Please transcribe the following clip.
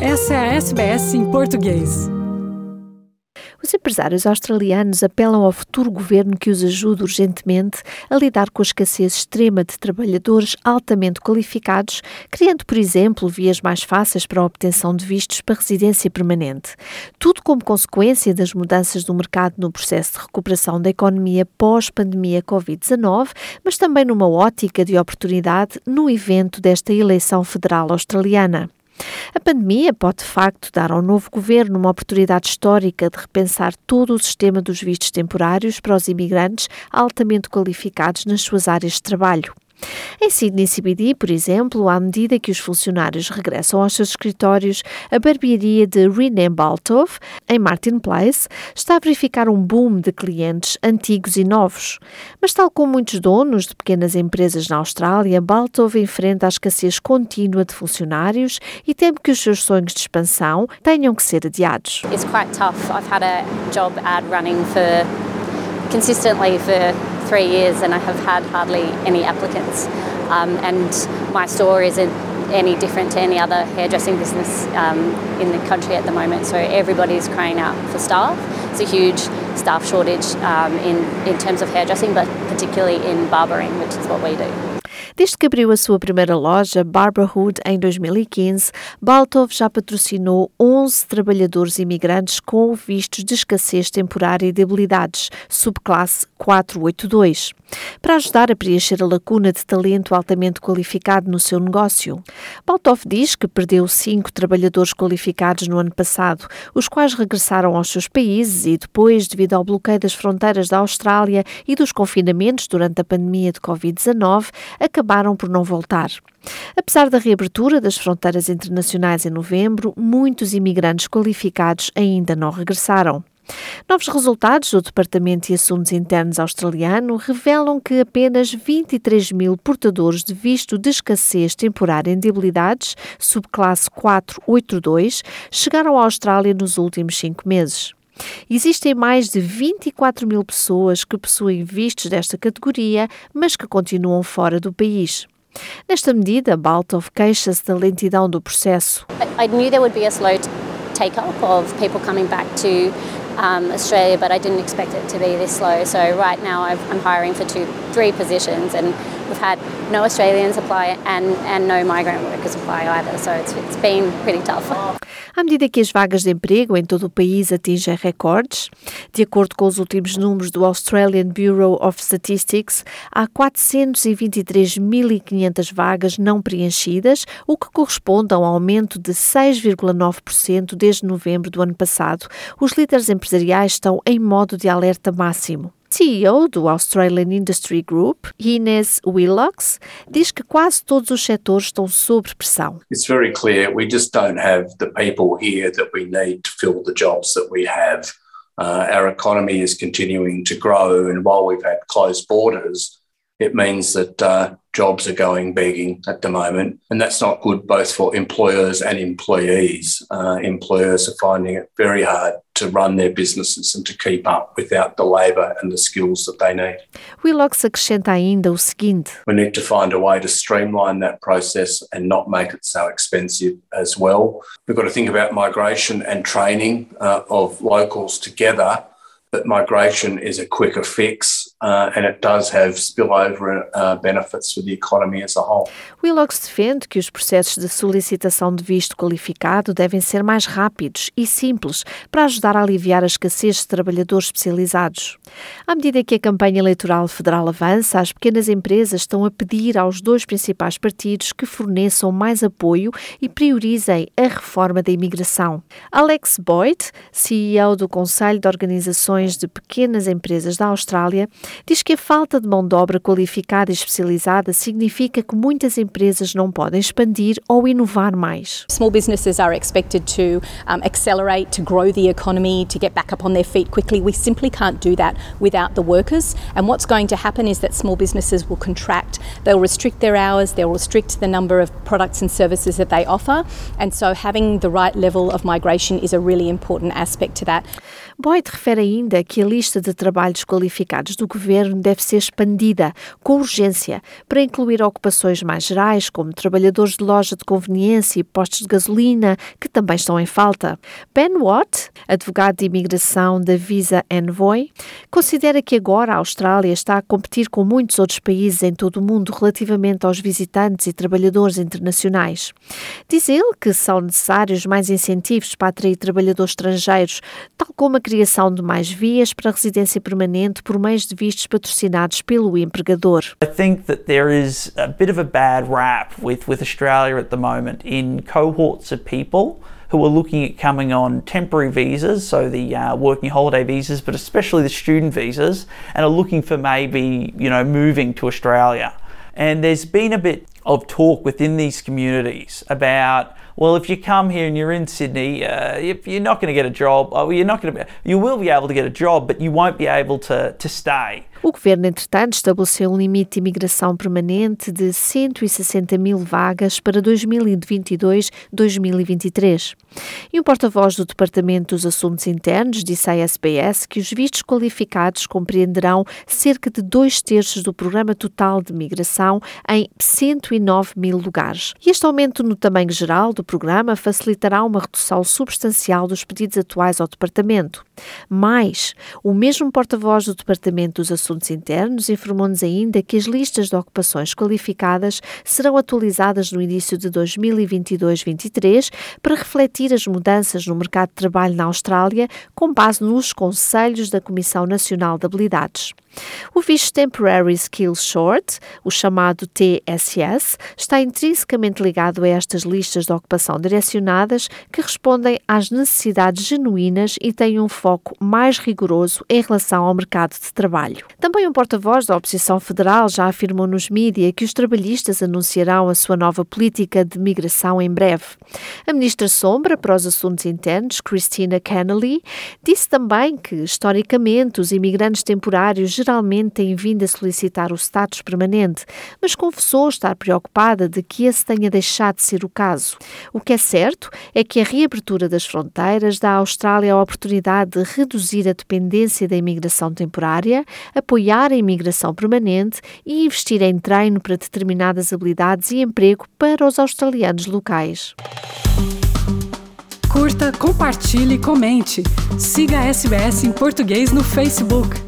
Essa é a SBS em português. Os empresários australianos apelam ao futuro governo que os ajude urgentemente a lidar com a escassez extrema de trabalhadores altamente qualificados, criando, por exemplo, vias mais fáceis para a obtenção de vistos para residência permanente. Tudo como consequência das mudanças do mercado no processo de recuperação da economia pós-pandemia Covid-19, mas também numa ótica de oportunidade no evento desta eleição federal australiana. A pandemia pode, de facto, dar ao novo governo uma oportunidade histórica de repensar todo o sistema dos vistos temporários para os imigrantes altamente qualificados nas suas áreas de trabalho. Em Sydney CBD, por exemplo, à medida que os funcionários regressam aos seus escritórios, a barbearia de René Baltov, em Martin Place, está a verificar um boom de clientes antigos e novos. Mas, tal como muitos donos de pequenas empresas na Austrália, Baltov enfrenta a escassez contínua de funcionários e teme que os seus sonhos de expansão tenham que ser adiados. It's quite tough. I've had a job ad running for consistently for three years and I have had hardly any applicants. Um, and my store isn't any different to any other hairdressing business um, in the country at the moment. So everybody's crying out for staff. It's a huge staff shortage um, in, in terms of hairdressing, but particularly in barbering, which is what we do. Desde que abriu a sua primeira loja, Barbara Hood, em 2015, Baltov já patrocinou 11 trabalhadores imigrantes com vistos de escassez temporária e de habilidades, subclasse 482, para ajudar a preencher a lacuna de talento altamente qualificado no seu negócio. Baltov diz que perdeu cinco trabalhadores qualificados no ano passado, os quais regressaram aos seus países e depois, devido ao bloqueio das fronteiras da Austrália e dos confinamentos durante a pandemia de Covid-19, acabaram por não voltar. Apesar da reabertura das fronteiras internacionais em novembro, muitos imigrantes qualificados ainda não regressaram. Novos resultados do Departamento de Assuntos Internos australiano revelam que apenas 23 mil portadores de visto de escassez temporária em debilidades, subclasse 482, chegaram à Austrália nos últimos cinco meses. Existem mais de 24 mil pessoas que possuem vistos desta categoria, mas que continuam fora do país. Nesta medida, Baltov queixa-se da lentidão do processo. I knew there would be a slow take-up of people coming back to um, Australia, but I didn't expect it to be this slow. So right now hiring for two, three positions, and we've had no Australians apply and, and no migrant workers apply either. So it's, it's been pretty tough. À medida que as vagas de emprego em todo o país atingem recordes, de acordo com os últimos números do Australian Bureau of Statistics, há 423.500 vagas não preenchidas, o que corresponde a um aumento de 6,9% desde novembro do ano passado. Os líderes empresariais estão em modo de alerta máximo. CEO do Australian Industry Group, Ines Willocks, diz que quase todos os setores estão sob pressão. It's very clear we just don't have the people here that we need to fill the jobs that we have. Uh, our economy is continuing to grow, and while we've had closed borders, it means that uh, jobs are going begging at the moment, and that's not good both for employers and employees. Uh, employers are finding it very hard to run their businesses and to keep up without the labour and the skills that they need. Willocks acrescenta ainda o seguinte: We need to find a way to streamline that process and not make it so expensive as well. We've got to think about migration and training uh, of locals together. But migration is a quicker fix uh, and it does have spillover uh, benefits for the economy as a whole. Willocks defende que os processos de solicitação de visto qualificado devem ser mais rápidos e simples para ajudar a aliviar a escassez de trabalhadores especializados. À medida que a campanha eleitoral federal avança, as pequenas empresas estão a pedir aos dois principais partidos que forneçam mais apoio e priorizem a reforma da imigração. Alex Boyd, CEO do Conselho de Organizações de Pequenas Empresas da Austrália, diz que a falta de mão de obra qualificada e especializada significa que muitas empresas não podem expandir ou inovar mais. Small businesses are expected to um, accelerate, to grow the economy, to get back up on their feet quickly. We simply can't do that without the workers. And what's going to happen is that small businesses will contract. They'll restrict their hours, they'll restrict the number of products and services that they offer. And so having the right level of migration is a really important aspect to that. Boyd refere ainda que a lista de trabalhos qualificados do governo deve ser expandida com urgência para incluir ocupações mais gerais, como trabalhadores de loja de conveniência e postos de gasolina, que também estão em falta. Ben Watt, advogado de imigração da Visa Envoy, considera que agora a Austrália está a competir com muitos outros países em todo o mundo relativamente aos visitantes e trabalhadores internacionais. Diz ele que são necessários mais incentivos para atrair trabalhadores estrangeiros, tal como a criação de mais vias para residência permanente por meios de vistos patrocinados pelo empregador. I think that there is a bit of a bad rap with, with Australia at the moment in cohorts of people who are looking at coming on temporary visas, so the uh, working holiday visas, but especially the student visas, and are looking for maybe, you know, moving to Australia. And there's been a bit of talk within these communities about well, if you come here and you're in Sydney, uh, you're not going to get a job. Oh, you're not going to. Be, you will be able to get a job, but you won't be able to to stay. O governo, entretanto, estabeleceu um limite de imigração permanente de 160 mil vagas para 2022-2023. E um porta-voz do Departamento dos Assuntos Internos disse à SBS que os vistos qualificados compreenderão cerca de dois terços do programa total de migração em 109 mil lugares. E este aumento no tamanho geral do programa facilitará uma redução substancial dos pedidos atuais ao Departamento. Mais, o mesmo porta-voz do Departamento dos Assuntos Internos informou-nos ainda que as listas de ocupações qualificadas serão atualizadas no início de 2022-23 para refletir as mudanças no mercado de trabalho na Austrália com base nos conselhos da Comissão Nacional de Habilidades. O visto Temporary Skills Short, o chamado TSS, está intrinsecamente ligado a estas listas de ocupação direcionadas que respondem às necessidades genuínas e têm um foco mais rigoroso em relação ao mercado de trabalho. Também um porta-voz da oposição federal já afirmou nos mídias que os trabalhistas anunciarão a sua nova política de migração em breve. A ministra Sombra para os Assuntos Internos, Christina Kennelly, disse também que, historicamente, os imigrantes temporários geralmente têm vindo a solicitar o status permanente, mas confessou estar preocupada de que esse tenha deixado de ser o caso. O que é certo é que a reabertura das fronteiras dá à Austrália a oportunidade de reduzir a dependência da imigração temporária, apoiar a imigração permanente e investir em treino para determinadas habilidades e emprego para os australianos locais. Curta, compartilhe, comente. Siga a SBS em português no Facebook.